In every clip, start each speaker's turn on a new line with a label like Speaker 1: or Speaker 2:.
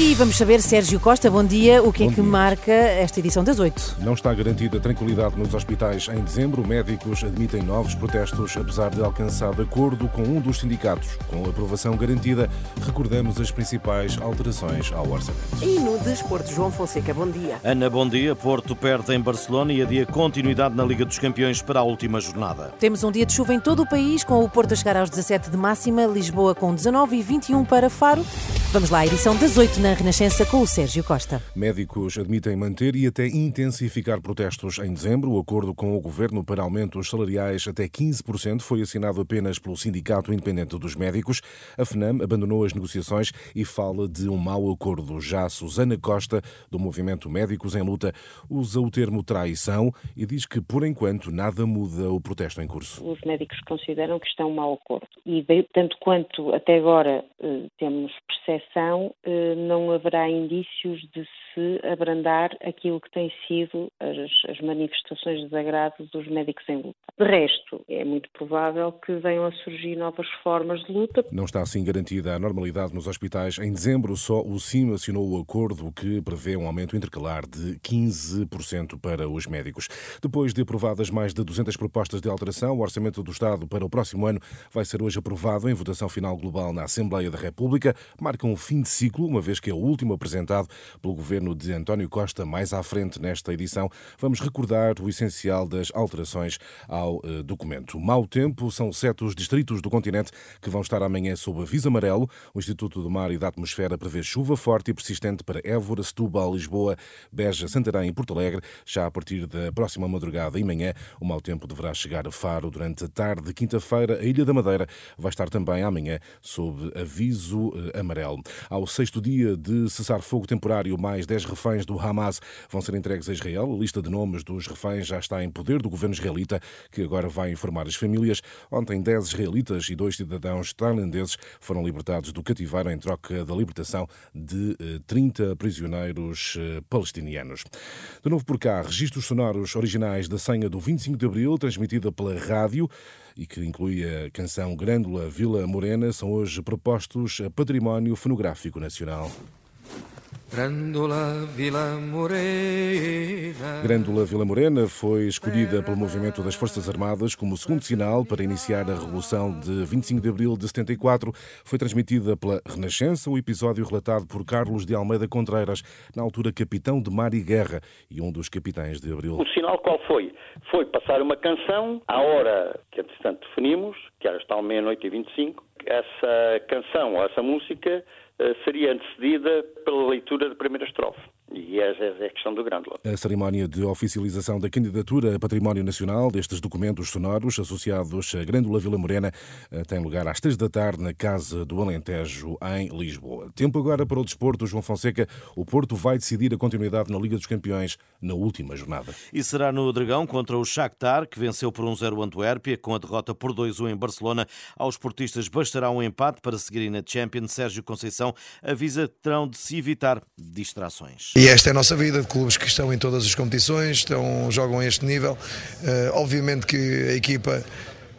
Speaker 1: E vamos saber, Sérgio Costa, bom dia, o que
Speaker 2: Bom
Speaker 1: é que
Speaker 2: dia.
Speaker 1: marca esta edição das oito?
Speaker 2: Não está garantida tranquilidade nos hospitais em dezembro. Médicos admitem novos protestos, apesar de alcançado acordo com um dos sindicatos. Com a aprovação garantida, recordamos as principais alterações ao orçamento.
Speaker 3: E no desporto, João Fonseca, bom dia.
Speaker 4: Ana, bom dia. Porto perde em Barcelona e adia continuidade na Liga dos Campeões para a última jornada.
Speaker 1: Temos um dia de chuva em todo o país, com o Porto a chegar aos 17 de máxima, Lisboa com 19 e 21 para Faro. Vamos lá, edição das oito na Renascença com o Sérgio Costa.
Speaker 2: Médicos admitem manter e até intensificar protestos em dezembro. O acordo com o governo para aumentos salariais até 15% foi assinado apenas pelo Sindicato Independente dos Médicos. A FNAM abandonou as negociações e fala de um mau acordo. Já Susana Costa, do movimento Médicos em Luta, usa o termo traição e diz que, por enquanto, nada muda o protesto em curso.
Speaker 5: os médicos consideram que está um mau acordo. E tanto quanto até agora eh, temos percepção, eh, não haverá indícios de se abrandar aquilo que tem sido as, as manifestações de desagrado dos médicos em luta. De resto, é muito provável que venham a surgir novas formas de luta.
Speaker 2: Não está assim garantida a normalidade nos hospitais. Em dezembro, só o CIM assinou o acordo que prevê um aumento intercalar de 15% para os médicos. Depois de aprovadas mais de 200 propostas de alteração, o Orçamento do Estado para o próximo ano vai ser hoje aprovado em votação final global na Assembleia da República. Marca um fim de ciclo, uma vez que é o último apresentado pelo governo de António Costa. Mais à frente nesta edição, vamos recordar o essencial das alterações ao eh, documento. Mau tempo são sete os distritos do continente que vão estar amanhã sob aviso amarelo. O Instituto do Mar e da Atmosfera prevê chuva forte e persistente para Évora, Setúbal, Lisboa, Beja, Santarém e Porto Alegre. Já a partir da próxima madrugada e manhã, o mau tempo deverá chegar a Faro durante a tarde de quinta-feira. A Ilha da Madeira vai estar também amanhã sob aviso eh, amarelo. Ao sexto dia de cessar-fogo temporário, mais 10 reféns do Hamas vão ser entregues a Israel. A lista de nomes dos reféns já está em poder do governo israelita, que agora vai informar as famílias. Ontem, 10 israelitas e dois cidadãos tailandeses foram libertados do cativeiro em troca da libertação de eh, 30 prisioneiros eh, palestinianos. De novo por cá, registros sonoros originais da senha do 25 de Abril, transmitida pela rádio e que inclui a canção Grândola Vila Morena, são hoje propostos a Património Fonográfico Nacional.
Speaker 6: Grândola Vila Morena.
Speaker 2: Grândola Vila Morena foi escolhida pelo movimento das Forças Armadas como segundo sinal para iniciar a Revolução de 25 de Abril de 74. Foi transmitida pela Renascença, o episódio relatado por Carlos de Almeida Contreiras, na altura capitão de mar e guerra e um dos capitães de Abril.
Speaker 7: O sinal qual foi? Foi passar uma canção à hora que, entretanto, definimos, que era tal meia-noite e 25. Essa canção, ou essa música, seria antecedida pela leitura da primeira estrofe. E essa é a questão do Grândola.
Speaker 2: A cerimónia de oficialização da candidatura a Património Nacional destes documentos sonoros associados à Grândola Vila Morena eh, tem lugar às três da tarde na Casa do Alentejo, em Lisboa. Tempo agora para o desporto. João Fonseca, o Porto vai decidir a continuidade na Liga dos Campeões na última jornada.
Speaker 4: E será no Dragão contra o Shakhtar, que venceu por 1-0 o Antuérpia, com a derrota por 2-1 em Barcelona. Aos portistas bastará um empate para seguirem na Champions. Sérgio Conceição avisa que terão de se evitar distrações.
Speaker 6: E esta é a nossa vida de clubes que estão em todas as competições, estão, jogam a este nível. Eh, obviamente que a equipa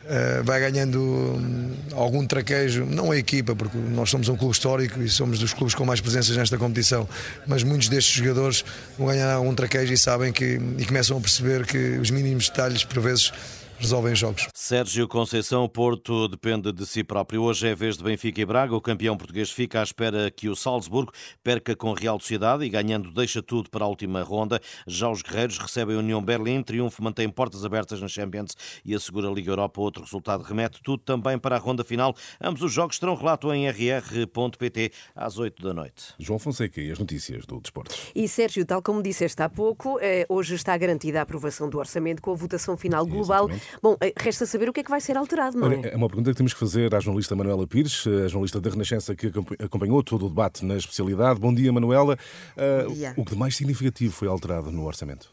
Speaker 6: eh, vai ganhando hum, algum traquejo, não a equipa, porque nós somos um clube histórico e somos dos clubes com mais presenças nesta competição, mas muitos destes jogadores vão ganhar algum traquejo e sabem que e começam a perceber que os mínimos detalhes, por vezes, resolvem jogos.
Speaker 4: Sérgio Conceição, o Porto depende de si próprio. Hoje é vez de Benfica e Braga. O campeão português fica à espera que o Salzburgo perca com a Real Sociedade e ganhando deixa tudo para a última ronda. Já os guerreiros recebem a União Berlim. Triunfo mantém portas abertas na Champions e assegura a Liga Europa. Outro resultado remete tudo também para a ronda final. Ambos os jogos terão relato em rr.pt às 8 da noite.
Speaker 2: João Fonseca e as notícias do desporto.
Speaker 3: E Sérgio, tal como disseste há pouco, eh, hoje está garantida a aprovação do orçamento com a votação final global.
Speaker 2: Exatamente.
Speaker 3: Bom, eh, resta saber o que é que vai ser alterado, não é?
Speaker 2: É uma pergunta que temos que fazer à jornalista Manuela Pires, a jornalista da Renascença que acompa- acompanhou todo o debate na especialidade. Bom dia, Manuela. Ah,
Speaker 8: dia.
Speaker 2: O que de mais significativo foi alterado no orçamento?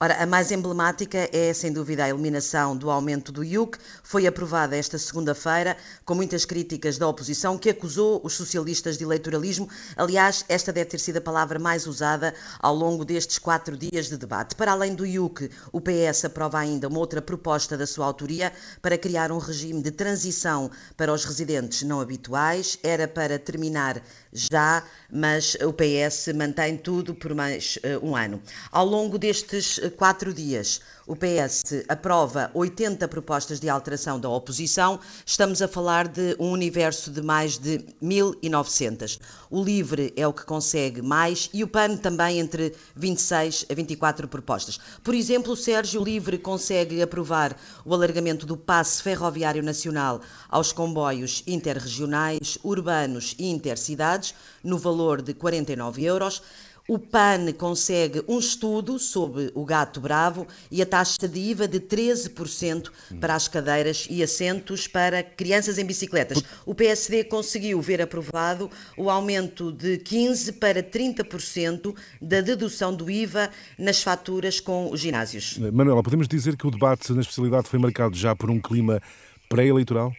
Speaker 8: Ora, a mais emblemática é, sem dúvida, a eliminação do aumento do IUC. Foi aprovada esta segunda-feira, com muitas críticas da oposição, que acusou os socialistas de eleitoralismo. Aliás, esta deve ter sido a palavra mais usada ao longo destes quatro dias de debate. Para além do IUC, o PS aprova ainda uma outra proposta da sua autoria para criar um regime de transição para os residentes não habituais. Era para terminar já, mas o PS mantém tudo por mais uh, um ano. Ao longo destes quatro dias, o PS aprova 80 propostas de alteração da oposição. Estamos a falar de um universo de mais de 1.900. O LIVRE é o que consegue mais e o PAN também entre 26 a 24 propostas. Por exemplo, o Sérgio Livre consegue aprovar o alargamento do passe ferroviário nacional aos comboios interregionais, urbanos e intercidades, no valor de 49 euros. O PAN consegue um estudo sobre o gato bravo e a taxa de IVA de 13% para as cadeiras e assentos para crianças em bicicletas. O PSD conseguiu ver aprovado o aumento de 15% para 30% da dedução do IVA nas faturas com os ginásios.
Speaker 2: Manuela, podemos dizer que o debate na especialidade foi marcado já por um clima pré-eleitoral?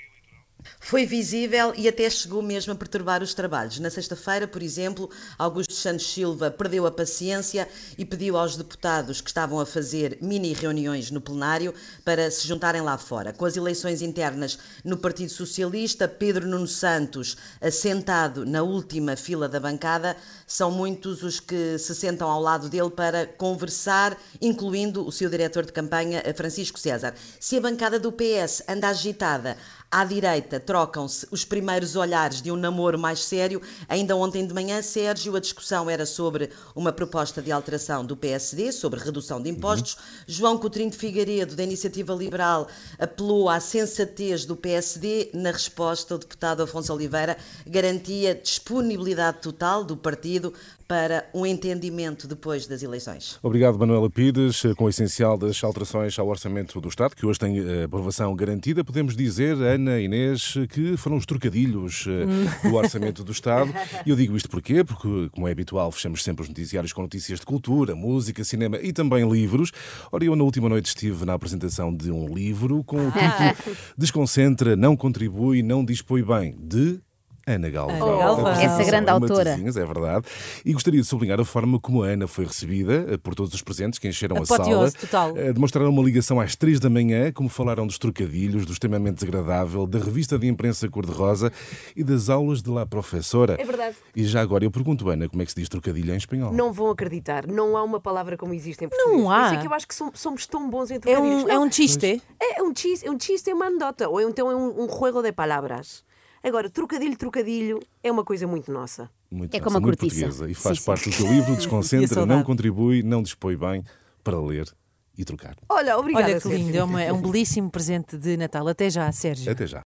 Speaker 8: Foi visível e até chegou mesmo a perturbar os trabalhos. Na sexta-feira, por exemplo, Augusto Santos Silva perdeu a paciência e pediu aos deputados que estavam a fazer mini reuniões no plenário para se juntarem lá fora. Com as eleições internas no Partido Socialista, Pedro Nuno Santos, assentado na última fila da bancada, são muitos os que se sentam ao lado dele para conversar, incluindo o seu diretor de campanha, Francisco César. Se a bancada do PS anda agitada, à direita trocam-se os primeiros olhares de um namoro mais sério. Ainda ontem de manhã, Sérgio, a discussão era sobre uma proposta de alteração do PSD, sobre redução de impostos. Uhum. João Coutrinho de Figueiredo, da Iniciativa Liberal, apelou à sensatez do PSD. Na resposta, o deputado Afonso Oliveira garantia disponibilidade total do partido para um entendimento depois das eleições.
Speaker 2: Obrigado, Manuela Pires. Com o essencial das alterações ao Orçamento do Estado, que hoje tem eh, aprovação garantida, podemos dizer, Ana Inês, que foram os trocadilhos eh, do Orçamento do Estado. E eu digo isto porquê? Porque, como é habitual, fechamos sempre os noticiários com notícias de cultura, música, cinema e também livros. Ora, eu na última noite estive na apresentação de um livro com o título Desconcentra, não contribui, não dispõe bem, de Ana Galvão.
Speaker 1: Galvão.
Speaker 9: Essa grande autora.
Speaker 2: É verdade. E gostaria de sublinhar a forma como a Ana foi recebida eh, por todos os presentes que encheram a sala.
Speaker 1: total.
Speaker 2: Eh, demonstraram uma ligação às três da manhã, como falaram dos trocadilhos, do extremamente desagradável, da revista de imprensa cor-de-rosa e das aulas de lá professora.
Speaker 3: É verdade.
Speaker 2: E já agora eu pergunto, Ana, como é que se diz trocadilho em espanhol?
Speaker 3: Não vão acreditar. Não há uma palavra como existe em português.
Speaker 1: Não há.
Speaker 3: Por isso é que eu acho que somos tão bons em
Speaker 1: É
Speaker 3: trocadilhos.
Speaker 1: um, é um chiste.
Speaker 3: É um chiste, é um chiste, é uma anedota. Ou então é um, um juego de palavras. Agora, trocadilho, trocadilho é uma coisa muito nossa.
Speaker 2: Muito
Speaker 9: É
Speaker 2: nossa,
Speaker 9: como a
Speaker 2: muito
Speaker 9: cortiça.
Speaker 2: portuguesa. E faz
Speaker 9: Sim, sim.
Speaker 2: parte do teu livro, desconcentra, não contribui, não dispõe bem para ler e trocar.
Speaker 3: Olha, obrigada.
Speaker 1: Olha que lindo, é, uma- é um belíssimo presente de Natal. Até já, Sérgio.
Speaker 2: Até já.